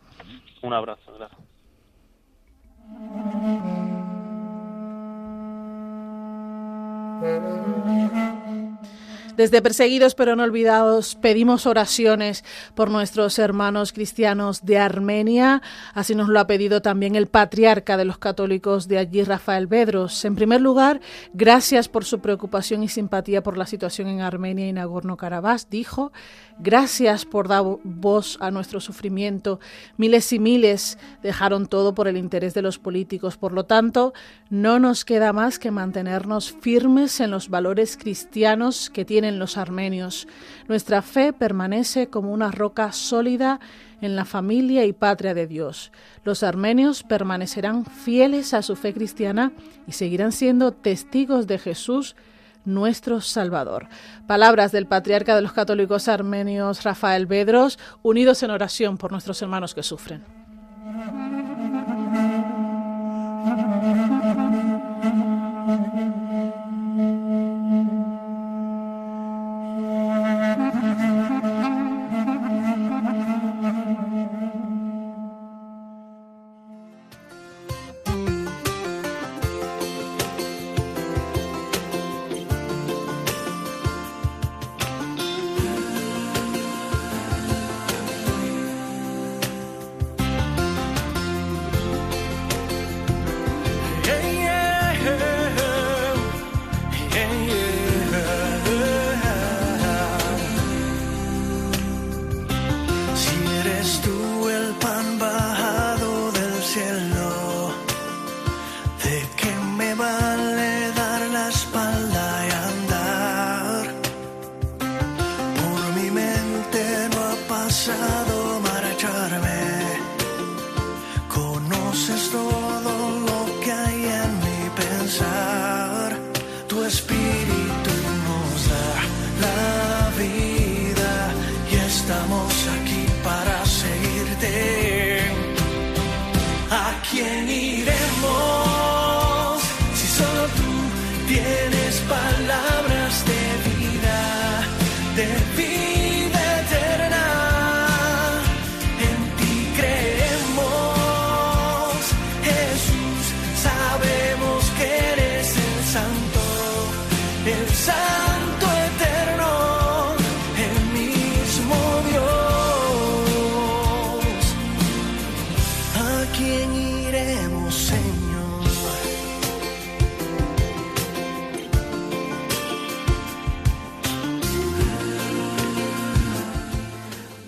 Un abrazo, gracias. Thank you. Desde Perseguidos pero no olvidados pedimos oraciones por nuestros hermanos cristianos de Armenia. Así nos lo ha pedido también el patriarca de los católicos de allí, Rafael Bedros. En primer lugar, gracias por su preocupación y simpatía por la situación en Armenia y Nagorno-Karabaj. Dijo, gracias por dar voz a nuestro sufrimiento. Miles y miles dejaron todo por el interés de los políticos. Por lo tanto, no nos queda más que mantenernos firmes en los valores cristianos que tienen los armenios. Nuestra fe permanece como una roca sólida en la familia y patria de Dios. Los armenios permanecerán fieles a su fe cristiana y seguirán siendo testigos de Jesús nuestro Salvador. Palabras del patriarca de los católicos armenios Rafael Bedros, unidos en oración por nuestros hermanos que sufren.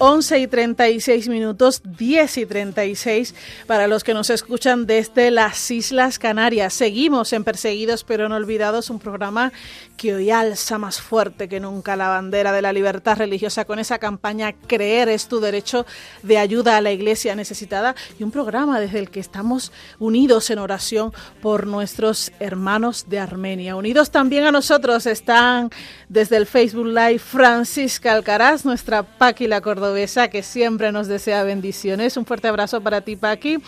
11 y 36 minutos, 10 y 36 para los que nos escuchan desde las Islas Canarias. Seguimos en Perseguidos pero no olvidados, un programa que hoy alza más fuerte que nunca la bandera de la libertad religiosa con esa campaña Creer es tu derecho de ayuda a la iglesia necesitada y un programa desde el que estamos unidos en oración por nuestros hermanos de Armenia. Unidos también a nosotros están desde el Facebook Live Francisca Alcaraz, nuestra Paqui la cordobesa, que siempre nos desea bendiciones. Un fuerte abrazo para ti, Paqui.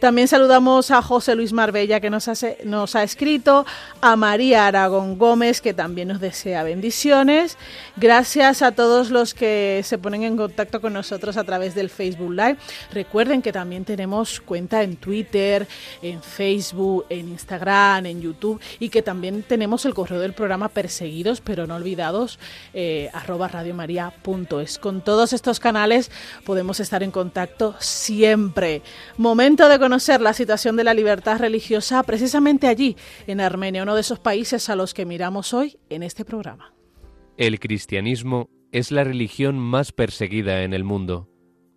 También saludamos a José Luis Marbella, que nos, hace, nos ha escrito, a María Aragón Gómez, que también nos desea bendiciones. Gracias a todos los que se ponen en contacto con nosotros a través del Facebook Live. Recuerden que también tenemos cuenta en Twitter, en Facebook, en Instagram, en YouTube y que también tenemos el correo del programa Perseguidos pero no olvidados, eh, arroba radiomaria.es. Con todos estos canales podemos estar en contacto siempre. Momento de conocer la situación de la libertad religiosa precisamente allí, en Armenia, uno de esos países a los que miramos hoy en este programa. El cristianismo es la religión más perseguida en el mundo.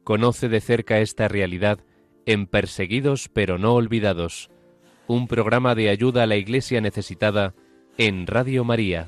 Conoce de cerca esta realidad en Perseguidos pero no olvidados, un programa de ayuda a la Iglesia necesitada en Radio María.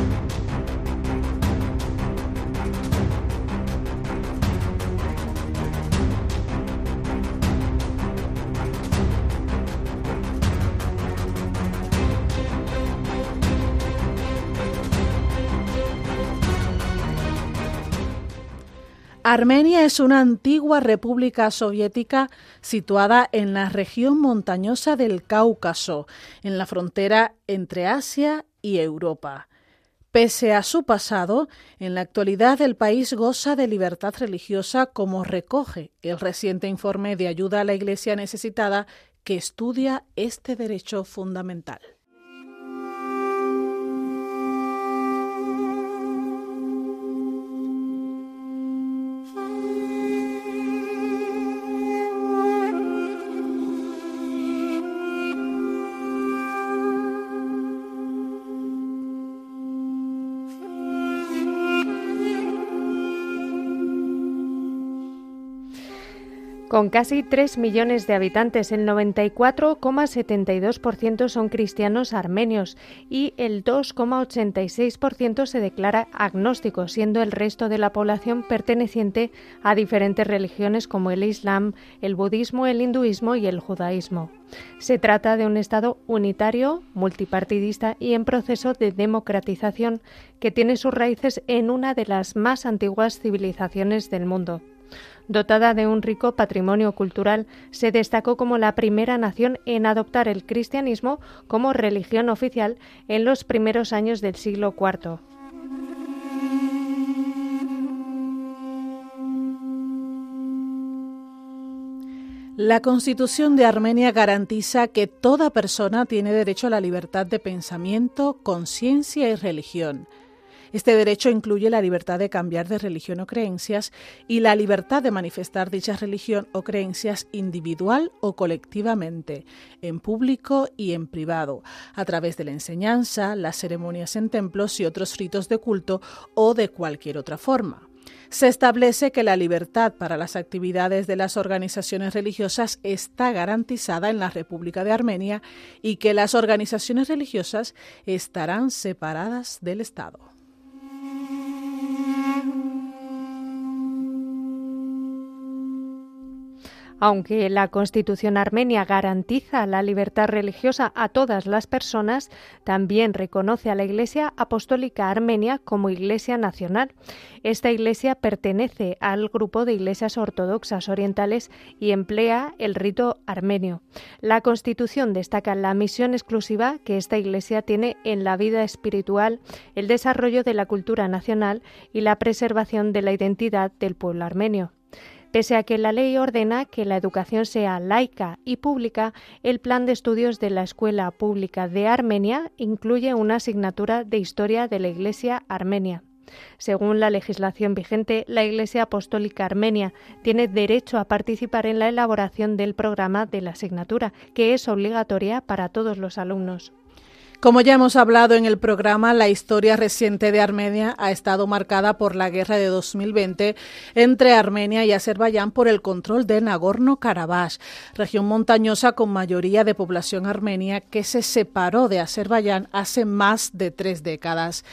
Armenia es una antigua república soviética situada en la región montañosa del Cáucaso, en la frontera entre Asia y Europa. Pese a su pasado, en la actualidad el país goza de libertad religiosa como recoge el reciente informe de ayuda a la Iglesia necesitada que estudia este derecho fundamental. Con casi 3 millones de habitantes, el 94,72% son cristianos armenios y el 2,86% se declara agnóstico, siendo el resto de la población perteneciente a diferentes religiones como el Islam, el budismo, el hinduismo y el judaísmo. Se trata de un Estado unitario, multipartidista y en proceso de democratización que tiene sus raíces en una de las más antiguas civilizaciones del mundo. Dotada de un rico patrimonio cultural, se destacó como la primera nación en adoptar el cristianismo como religión oficial en los primeros años del siglo IV. La Constitución de Armenia garantiza que toda persona tiene derecho a la libertad de pensamiento, conciencia y religión. Este derecho incluye la libertad de cambiar de religión o creencias y la libertad de manifestar dicha religión o creencias individual o colectivamente, en público y en privado, a través de la enseñanza, las ceremonias en templos y otros ritos de culto o de cualquier otra forma. se establece que la libertad para las actividades de las organizaciones religiosas está garantizada en la República de Armenia y que las organizaciones religiosas estarán separadas del Estado. Aunque la Constitución armenia garantiza la libertad religiosa a todas las personas, también reconoce a la Iglesia Apostólica Armenia como Iglesia nacional. Esta Iglesia pertenece al grupo de iglesias ortodoxas orientales y emplea el rito armenio. La Constitución destaca la misión exclusiva que esta Iglesia tiene en la vida espiritual, el desarrollo de la cultura nacional y la preservación de la identidad del pueblo armenio. Pese a que la ley ordena que la educación sea laica y pública, el plan de estudios de la Escuela Pública de Armenia incluye una asignatura de historia de la Iglesia armenia. Según la legislación vigente, la Iglesia Apostólica Armenia tiene derecho a participar en la elaboración del programa de la asignatura, que es obligatoria para todos los alumnos. Como ya hemos hablado en el programa, la historia reciente de Armenia ha estado marcada por la guerra de 2020 entre Armenia y Azerbaiyán por el control de Nagorno-Karabaj, región montañosa con mayoría de población armenia que se separó de Azerbaiyán hace más de tres décadas.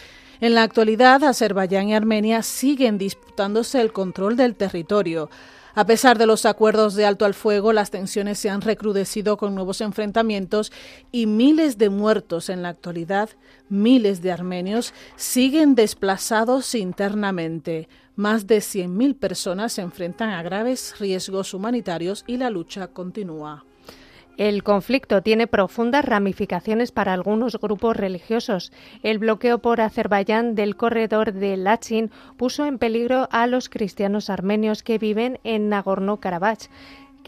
En la actualidad, Azerbaiyán y Armenia siguen disputándose el control del territorio. A pesar de los acuerdos de alto al fuego, las tensiones se han recrudecido con nuevos enfrentamientos y miles de muertos en la actualidad. Miles de armenios siguen desplazados internamente. Más de 100.000 personas se enfrentan a graves riesgos humanitarios y la lucha continúa. El conflicto tiene profundas ramificaciones para algunos grupos religiosos. El bloqueo por Azerbaiyán del corredor de Lachin puso en peligro a los cristianos armenios que viven en Nagorno-Karabaj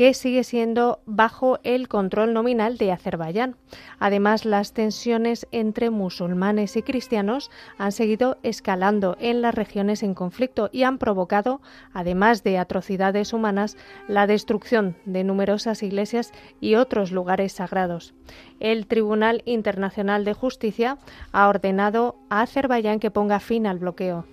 que sigue siendo bajo el control nominal de Azerbaiyán. Además, las tensiones entre musulmanes y cristianos han seguido escalando en las regiones en conflicto y han provocado, además de atrocidades humanas, la destrucción de numerosas iglesias y otros lugares sagrados. El Tribunal Internacional de Justicia ha ordenado a Azerbaiyán que ponga fin al bloqueo.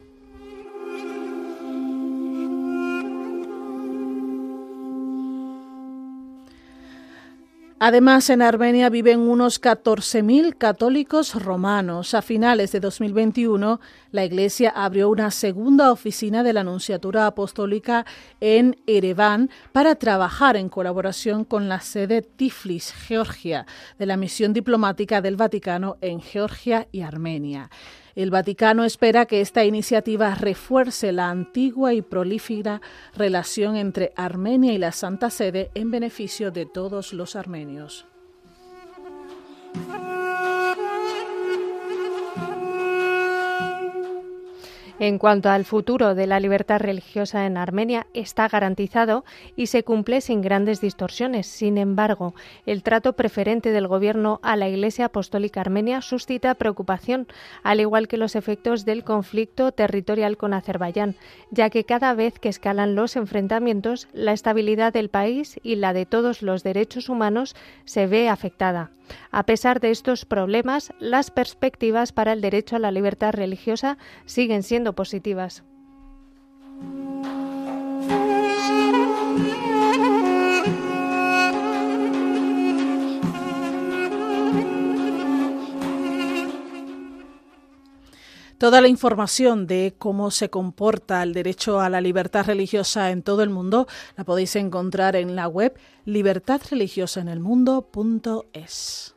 Además, en Armenia viven unos 14.000 católicos romanos. A finales de 2021, la Iglesia abrió una segunda oficina de la Anunciatura Apostólica en Ereván para trabajar en colaboración con la sede Tiflis, Georgia, de la misión diplomática del Vaticano en Georgia y Armenia. El Vaticano espera que esta iniciativa refuerce la antigua y prolífica relación entre Armenia y la Santa Sede en beneficio de todos los armenios. En cuanto al futuro de la libertad religiosa en Armenia, está garantizado y se cumple sin grandes distorsiones. Sin embargo, el trato preferente del gobierno a la Iglesia Apostólica Armenia suscita preocupación, al igual que los efectos del conflicto territorial con Azerbaiyán, ya que cada vez que escalan los enfrentamientos, la estabilidad del país y la de todos los derechos humanos se ve afectada. A pesar de estos problemas, las perspectivas para el derecho a la libertad religiosa siguen positivas. Toda la información de cómo se comporta el derecho a la libertad religiosa en todo el mundo la podéis encontrar en la web libertadreligiosaenelmundo.es.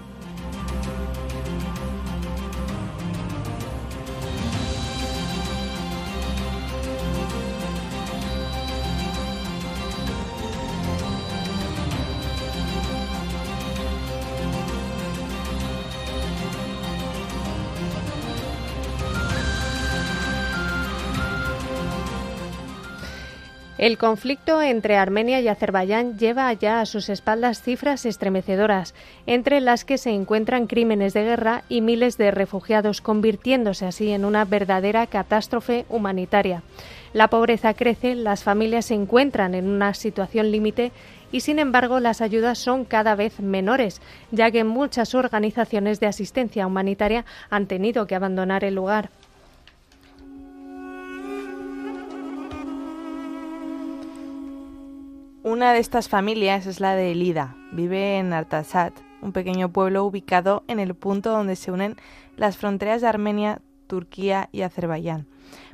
El conflicto entre Armenia y Azerbaiyán lleva ya a sus espaldas cifras estremecedoras, entre las que se encuentran crímenes de guerra y miles de refugiados, convirtiéndose así en una verdadera catástrofe humanitaria. La pobreza crece, las familias se encuentran en una situación límite y sin embargo las ayudas son cada vez menores, ya que muchas organizaciones de asistencia humanitaria han tenido que abandonar el lugar. Una de estas familias es la de Elida. Vive en Artasat, un pequeño pueblo ubicado en el punto donde se unen las fronteras de Armenia, Turquía y Azerbaiyán.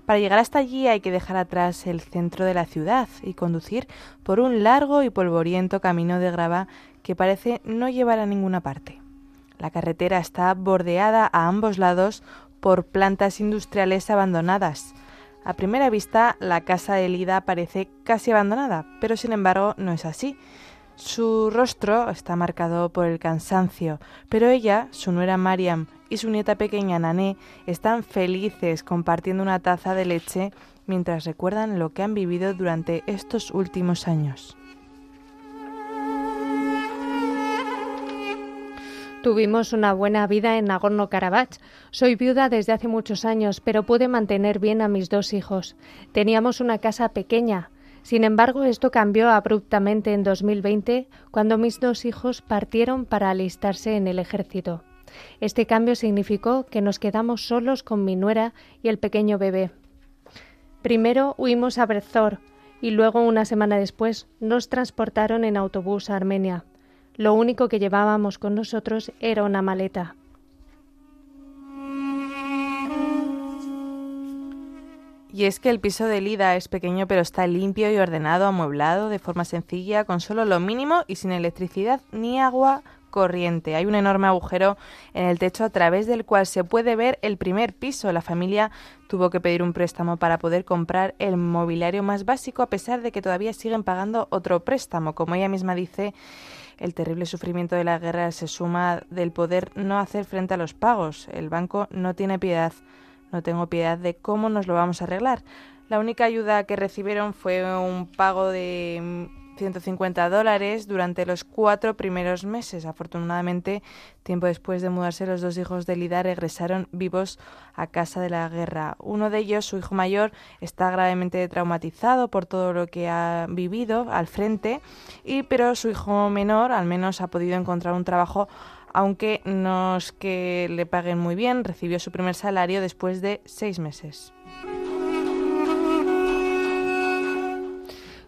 Para llegar hasta allí hay que dejar atrás el centro de la ciudad y conducir por un largo y polvoriento camino de grava que parece no llevar a ninguna parte. La carretera está bordeada a ambos lados por plantas industriales abandonadas, a primera vista, la casa de Lida parece casi abandonada, pero sin embargo no es así. Su rostro está marcado por el cansancio, pero ella, su nuera Mariam y su nieta pequeña Nané están felices compartiendo una taza de leche mientras recuerdan lo que han vivido durante estos últimos años. Tuvimos una buena vida en Nagorno-Karabaj. Soy viuda desde hace muchos años, pero pude mantener bien a mis dos hijos. Teníamos una casa pequeña. Sin embargo, esto cambió abruptamente en 2020, cuando mis dos hijos partieron para alistarse en el ejército. Este cambio significó que nos quedamos solos con mi nuera y el pequeño bebé. Primero huimos a Brezor y luego, una semana después, nos transportaron en autobús a Armenia. Lo único que llevábamos con nosotros era una maleta. Y es que el piso de Lida es pequeño pero está limpio y ordenado, amueblado de forma sencilla, con solo lo mínimo y sin electricidad ni agua corriente. Hay un enorme agujero en el techo a través del cual se puede ver el primer piso. La familia tuvo que pedir un préstamo para poder comprar el mobiliario más básico a pesar de que todavía siguen pagando otro préstamo. Como ella misma dice, el terrible sufrimiento de la guerra se suma del poder no hacer frente a los pagos. El banco no tiene piedad. No tengo piedad de cómo nos lo vamos a arreglar. La única ayuda que recibieron fue un pago de 150 dólares durante los cuatro primeros meses. Afortunadamente, tiempo después de mudarse, los dos hijos de Lida regresaron vivos a casa de la guerra. Uno de ellos, su hijo mayor, está gravemente traumatizado por todo lo que ha vivido al frente, y, pero su hijo menor al menos ha podido encontrar un trabajo aunque no es que le paguen muy bien, recibió su primer salario después de seis meses.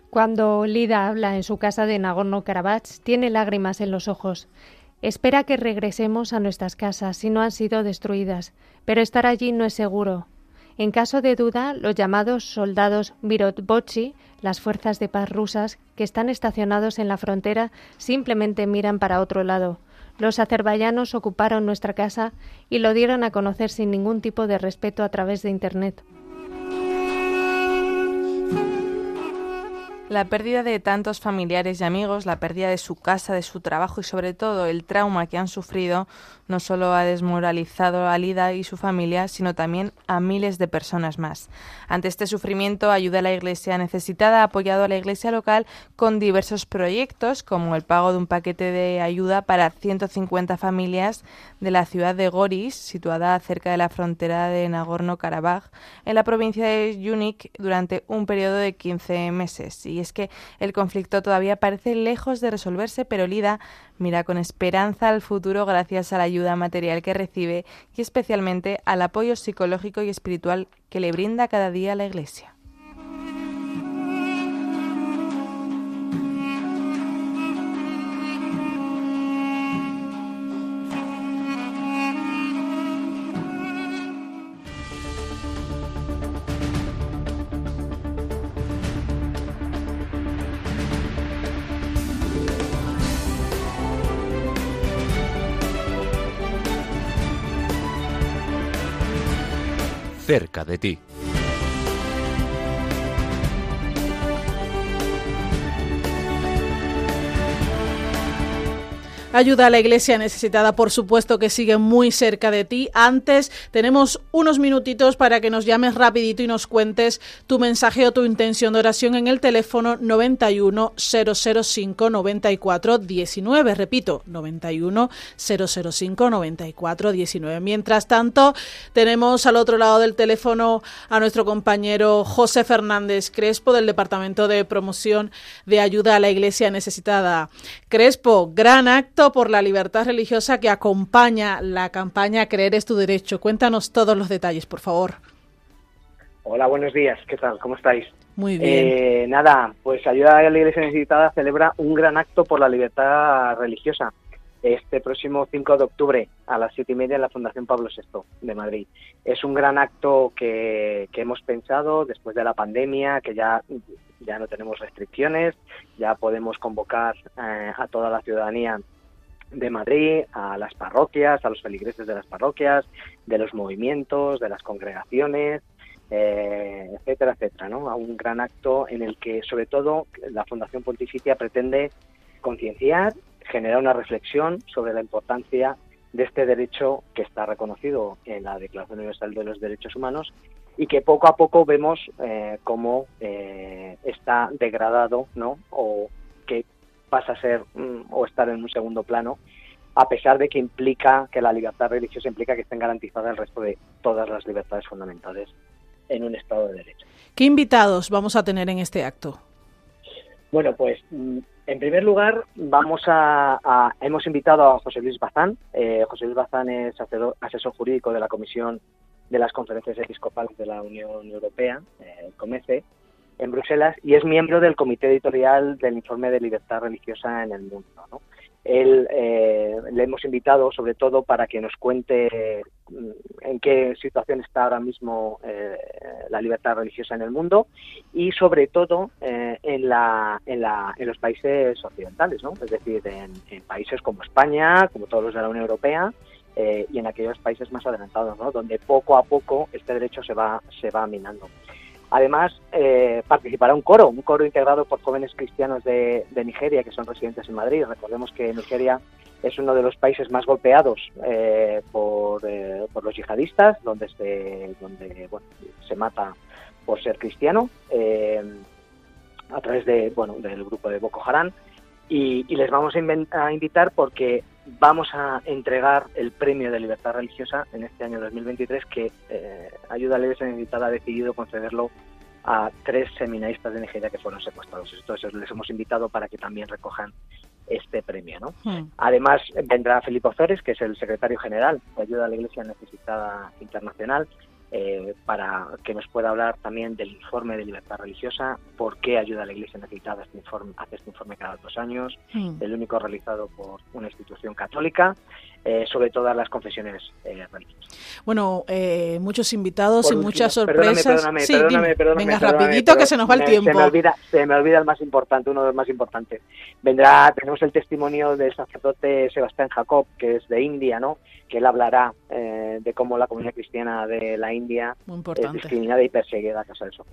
Cuando Lida habla en su casa de Nagorno-Karabaj, tiene lágrimas en los ojos. Espera que regresemos a nuestras casas si no han sido destruidas, pero estar allí no es seguro. En caso de duda, los llamados soldados Virotbochi, las fuerzas de paz rusas que están estacionados en la frontera, simplemente miran para otro lado. Los azerbaiyanos ocuparon nuestra casa y lo dieron a conocer sin ningún tipo de respeto a través de Internet. La pérdida de tantos familiares y amigos, la pérdida de su casa, de su trabajo y sobre todo el trauma que han sufrido no solo ha desmoralizado a Lida y su familia, sino también a miles de personas más. Ante este sufrimiento, Ayuda a la Iglesia Necesitada ha apoyado a la Iglesia local con diversos proyectos, como el pago de un paquete de ayuda para 150 familias de la ciudad de Goris, situada cerca de la frontera de Nagorno-Karabaj, en la provincia de Yunik, durante un periodo de 15 meses. Es que el conflicto todavía parece lejos de resolverse, pero Lida mira con esperanza al futuro gracias a la ayuda material que recibe y especialmente al apoyo psicológico y espiritual que le brinda cada día la Iglesia. Cerca de ti. Ayuda a la Iglesia necesitada, por supuesto que sigue muy cerca de ti. Antes tenemos unos minutitos para que nos llames rapidito y nos cuentes tu mensaje o tu intención de oración en el teléfono 91 005 94 19. Repito, 91 005 94 19. Mientras tanto, tenemos al otro lado del teléfono a nuestro compañero José Fernández Crespo del Departamento de Promoción de Ayuda a la Iglesia Necesitada. Crespo, gran acto por la libertad religiosa que acompaña la campaña Creer es tu derecho. Cuéntanos todos los detalles, por favor. Hola, buenos días. ¿Qué tal? ¿Cómo estáis? Muy bien. Eh, nada, pues Ayuda a la Iglesia Necesitada celebra un gran acto por la libertad religiosa este próximo 5 de octubre a las siete y media en la Fundación Pablo VI de Madrid. Es un gran acto que, que hemos pensado después de la pandemia, que ya, ya no tenemos restricciones, ya podemos convocar eh, a toda la ciudadanía de Madrid a las parroquias, a los feligreses de las parroquias, de los movimientos, de las congregaciones, eh, etcétera, etcétera, ¿no? A un gran acto en el que, sobre todo, la Fundación Pontificia pretende concienciar, generar una reflexión sobre la importancia de este derecho que está reconocido en la Declaración Universal de los Derechos Humanos y que poco a poco vemos eh, cómo eh, está degradado, ¿no? O que pasa a ser mm, o estar en un segundo plano, a pesar de que implica que la libertad religiosa implica que estén garantizadas el resto de todas las libertades fundamentales en un Estado de Derecho. ¿Qué invitados vamos a tener en este acto? Bueno, pues mm, en primer lugar vamos a, hemos invitado a José Luis Bazán. Eh, José Luis Bazán es asesor, jurídico de la Comisión de las Conferencias Episcopales de la Unión Europea, eh, COMECE, en Bruselas y es miembro del comité editorial del informe de libertad religiosa en el mundo. Él eh, le hemos invitado sobre todo para que nos cuente mm, en qué situación está ahora mismo eh, la libertad religiosa en el mundo y sobre todo eh, en, la, en, la, en los países occidentales, ¿no? es decir, en, en países como España, como todos los de la Unión Europea, y en aquellos países más adelantados, ¿no? donde poco a poco este derecho se va, se va minando. Además, eh, participará un coro, un coro integrado por jóvenes cristianos de, Nigeria que son residentes en Madrid. Recordemos que Nigeria es uno de los países más golpeados eh, por, eh, por, los yihadistas, donde se, donde, bueno, se mata por ser cristiano, eh, a través de, bueno, del grupo de Boko Haram. Y, y les vamos a invitar porque vamos a entregar el premio de libertad religiosa en este año 2023 que eh, Ayuda a la Iglesia Necesitada ha decidido concederlo a tres seminaristas de Nigeria que fueron secuestrados. Entonces les hemos invitado para que también recojan este premio. ¿no? Hmm. Además vendrá Felipe Ozores, que es el secretario general de Ayuda a la Iglesia Necesitada Internacional, eh, para que nos pueda hablar también del informe de libertad religiosa, por qué ayuda a la Iglesia necesitada este informe, hace este informe cada dos años, el único realizado por una institución católica, eh, sobre todas las confesiones eh, religiosas. Bueno, muchos invitados y muchas sorpresas. Perdóname, perdóname, perdóname, Venga, rapidito que se nos va el tiempo. Se me, olvida, se me olvida el más importante, uno de los más importantes. Vendrá, tenemos el testimonio del sacerdote Sebastián Jacob, que es de India, ¿no? Que él hablará de cómo la comunidad cristiana de la India es discriminada y perseguida a causa de eso.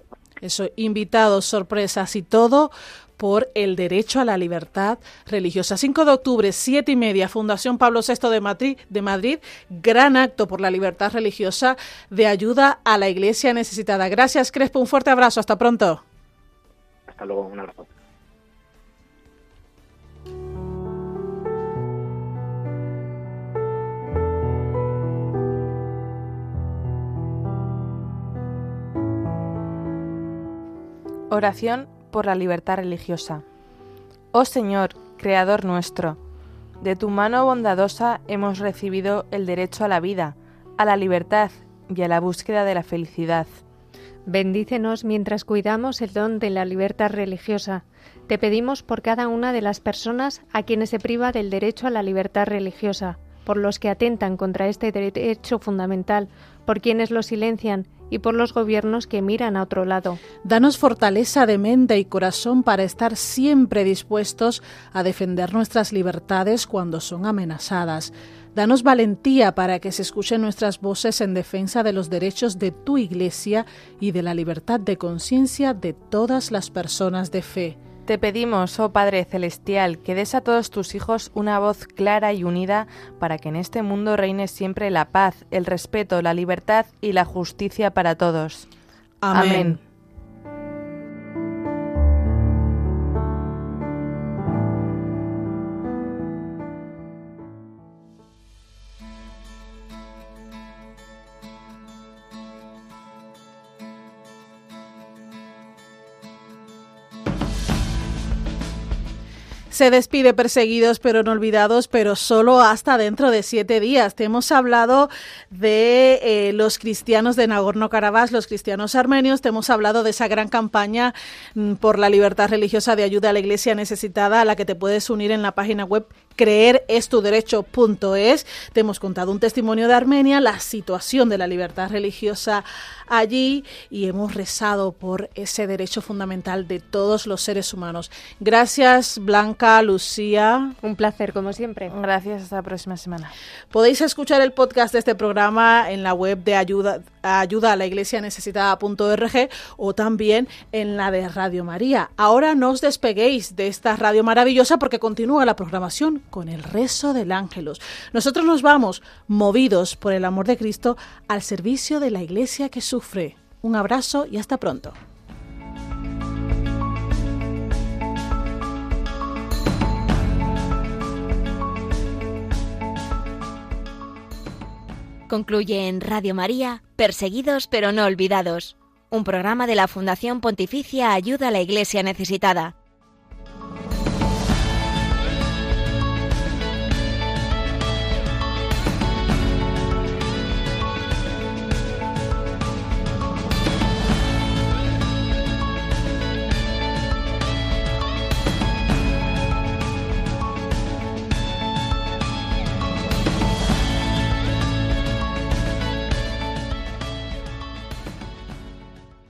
Eso, invitados, sorpresas y todo por el derecho a la libertad religiosa. 5 de octubre, 7 y media, Fundación Pablo VI de Madrid, de Madrid, gran acto por la libertad religiosa de ayuda a la iglesia necesitada. Gracias, Crespo, un fuerte abrazo, hasta pronto. Hasta luego, un abrazo. Oración por la libertad religiosa. Oh Señor, Creador nuestro, de tu mano bondadosa hemos recibido el derecho a la vida, a la libertad y a la búsqueda de la felicidad. Bendícenos mientras cuidamos el don de la libertad religiosa. Te pedimos por cada una de las personas a quienes se priva del derecho a la libertad religiosa, por los que atentan contra este derecho fundamental, por quienes lo silencian y por los gobiernos que miran a otro lado. Danos fortaleza de mente y corazón para estar siempre dispuestos a defender nuestras libertades cuando son amenazadas. Danos valentía para que se escuchen nuestras voces en defensa de los derechos de tu Iglesia y de la libertad de conciencia de todas las personas de fe. Te pedimos, oh Padre Celestial, que des a todos tus hijos una voz clara y unida para que en este mundo reine siempre la paz, el respeto, la libertad y la justicia para todos. Amén. Se despide perseguidos pero no olvidados, pero solo hasta dentro de siete días. Te hemos hablado de eh, los cristianos de Nagorno-Karabaj, los cristianos armenios. Te hemos hablado de esa gran campaña mm, por la libertad religiosa de ayuda a la iglesia necesitada, a la que te puedes unir en la página web creerestuderecho.es. Te hemos contado un testimonio de Armenia, la situación de la libertad religiosa allí y hemos rezado por ese derecho fundamental de todos los seres humanos. Gracias, Blanca, Lucía. Un placer, como siempre. Gracias, hasta la próxima semana. Podéis escuchar el podcast de este programa en la web de ayuda, ayuda a la iglesia necesitada.org o también en la de Radio María. Ahora no os despeguéis de esta radio maravillosa porque continúa la programación con el rezo del ángelos. Nosotros nos vamos movidos por el amor de Cristo al servicio de la iglesia que sufre. Un abrazo y hasta pronto. Concluye en Radio María, Perseguidos pero no olvidados, un programa de la Fundación Pontificia Ayuda a la Iglesia Necesitada